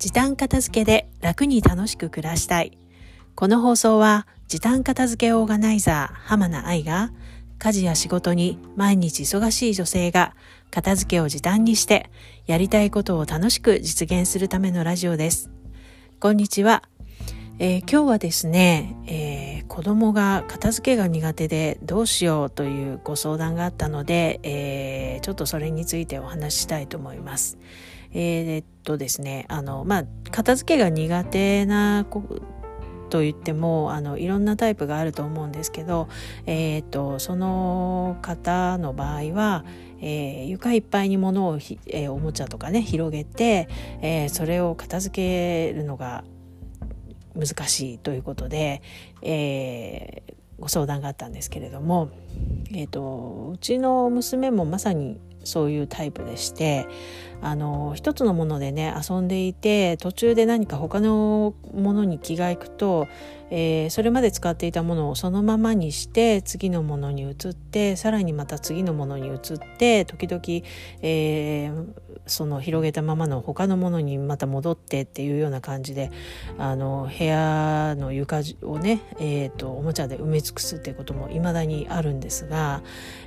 時短片付けで楽に楽しく暮らしたい。この放送は時短片付けオーガナイザー浜名愛が家事や仕事に毎日忙しい女性が片付けを時短にしてやりたいことを楽しく実現するためのラジオです。こんにちは。えー、今日はですね、えー、子供が片付けが苦手でどうしようというご相談があったので、えー、ちょっとそれについてお話ししたいと思います。えー、っとですねあのまあ片付けが苦手な子と言ってもあのいろんなタイプがあると思うんですけど、えーと、その方の場合は、えー、床いっぱいに物をひ、えー、おもちゃとかね広げて、えー、それを片付けるのが難しいということで、えー、ご相談があったんですけれども、えーとうちの娘もまさにそういうタイプでしてあの一つのものでね遊んでいて途中で何か他のものに気がいくと、えー、それまで使っていたものをそのままにして次のものに移ってさらにまた次のものに移って時々、えー、その広げたままの他のものにまた戻ってっていうような感じであの部屋の床をね、えーと、おもちゃで埋め尽くすっていうこともいまだにあるんですが、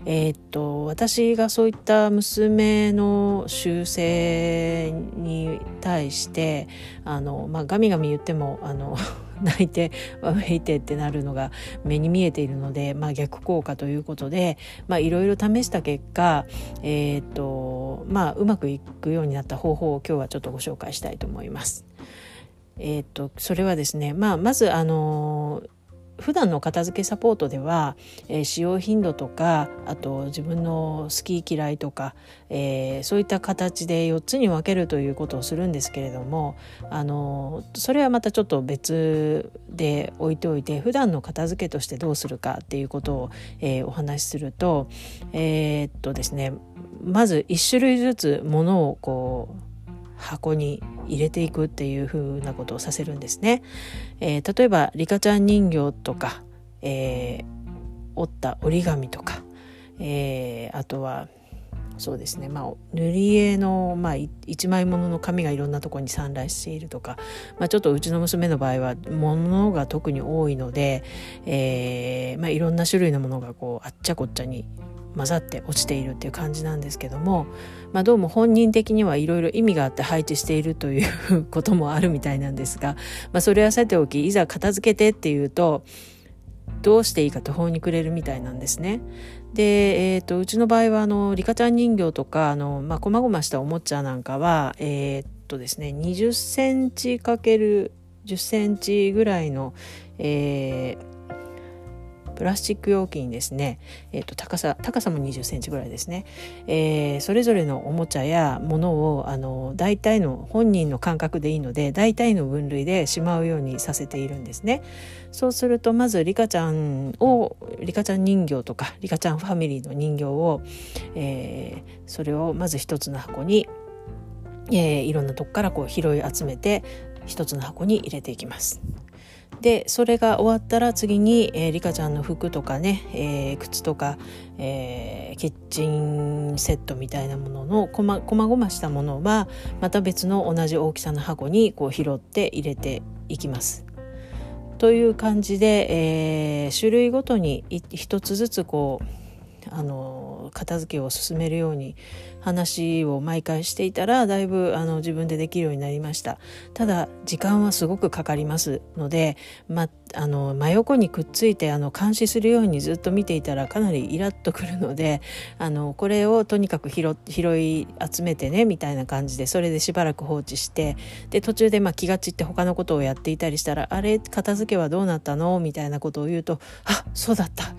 えーと私がそういった娘の修正性に対してあの、まあ、ガミガミ言ってもあの 泣いてわめいてってなるのが目に見えているので、まあ、逆効果ということでいろいろ試した結果、えーとまあ、うまくいくようになった方法を今日はちょっとご紹介したいと思います。えーと、それはですね、まあ、まずあの普段の片付けサポートでは、えー、使用頻度とかあと自分の好き嫌いとか、えー、そういった形で4つに分けるということをするんですけれどもあのそれはまたちょっと別で置いておいて普段の片付けとしてどうするかっていうことを、えー、お話しするとえ、っとですねまず1種類ずつものをこう箱に入れていくっていう風なことをさせるんですね。えー、例えばリカちゃん人形とか、えー、折った折り紙とか、えー、あとはそうですね、まあ、塗り絵の、まあ、一枚物の紙がいろんなとこに散乱しているとか、まあ、ちょっとうちの娘の場合は物が特に多いので、えーまあ、いろんな種類のものがこうあっちゃこっちゃに混ざって落ちているっていう感じなんですけども、まあ、どうも本人的にはいろいろ意味があって配置しているということもあるみたいなんですが、まあ、それはさておきいざ片付けてっていうとどうしていいか途方に暮れるみたいなんですね。で、えーと、うちの場合はあのリカちゃん人形とかあの、まあ、細々したおもちゃなんかは、えー、っとですね、20センチ ×10 センチぐらいの、えープラスチック容器にですね、えーと、高さ高さも2 0センチぐらいですね、えー、それぞれのおもちゃやものをあの大体の本人の感覚でいいので大体の分類でしまうようにさせているんですね。そうするとまずリカちゃんをリカちゃん人形とかリカちゃんファミリーの人形を、えー、それをまず一つの箱に、えー、いろんなとこからこう拾い集めて一つの箱に入れていきます。でそれが終わったら次に、えー、リカちゃんの服とかね、えー、靴とか、えー、キッチンセットみたいなもののこまこまごましたものはまた別の同じ大きさの箱にこう拾って入れていきます。という感じで、え、種類ごとに一つずつこうあの片付けを進めるように話を毎回していたらだいぶあの自分でできるようになりました。ただ時間はすごくかかりますので、ま、あの真横にくっついてあの監視するようにずっと見ていたらかなりイラッとくるのであのこれをとにかく拾拾い集めてねみたいな感じでそれでしばらく放置してで途中でま気が散って他のことをやっていたりしたらあれ片付けはどうなったの？みたいなことを言うとあそうだった。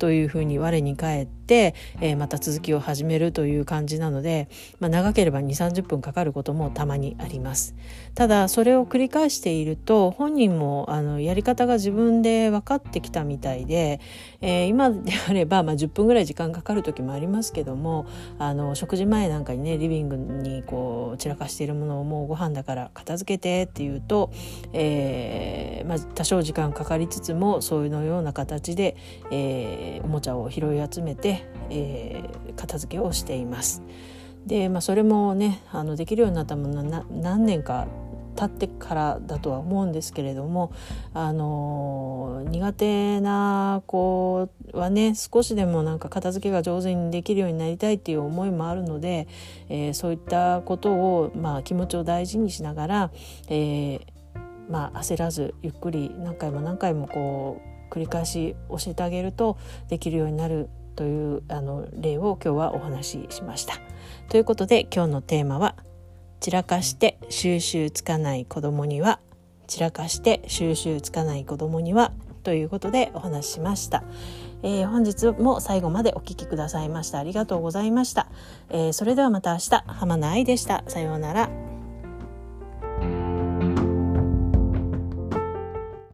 というふうに我に返って、えー、また続きを始めるという感じなので、まあ、長ければ2 3 0分かかることもたまにあります。ただそれを繰り返していると本人もあのやり方が自分で分かってきたみたいで、えー、今であれば、まあ、10分ぐらい時間かかる時もありますけどもあの食事前なんかにねリビングにこう散らかしているものをもうご飯だから片付けてっていうと、えーまあ、多少時間かかりつつもそういうのような形で、えーえー、おもちゃを拾い集めて、えー、片付けをしています。で、まあ、それもねあのできるようになったものは何年か経ってからだとは思うんですけれどもあの苦手な子はね少しでもなんか片付けが上手にできるようになりたいっていう思いもあるので、えー、そういったことを、まあ、気持ちを大事にしながら、えーまあ、焦らずゆっくり何回も何回もこう繰り返し教えてあげるとできるようになるというあの例を今日はお話ししました。ということで今日のテーマは散らかして収集つかない子供には散らかして収集つかない子供にはということでお話ししました、えー、本日も最後までお聴きくださいましたありがとうございました、えー、それではまた明日浜名愛でした。さようなら。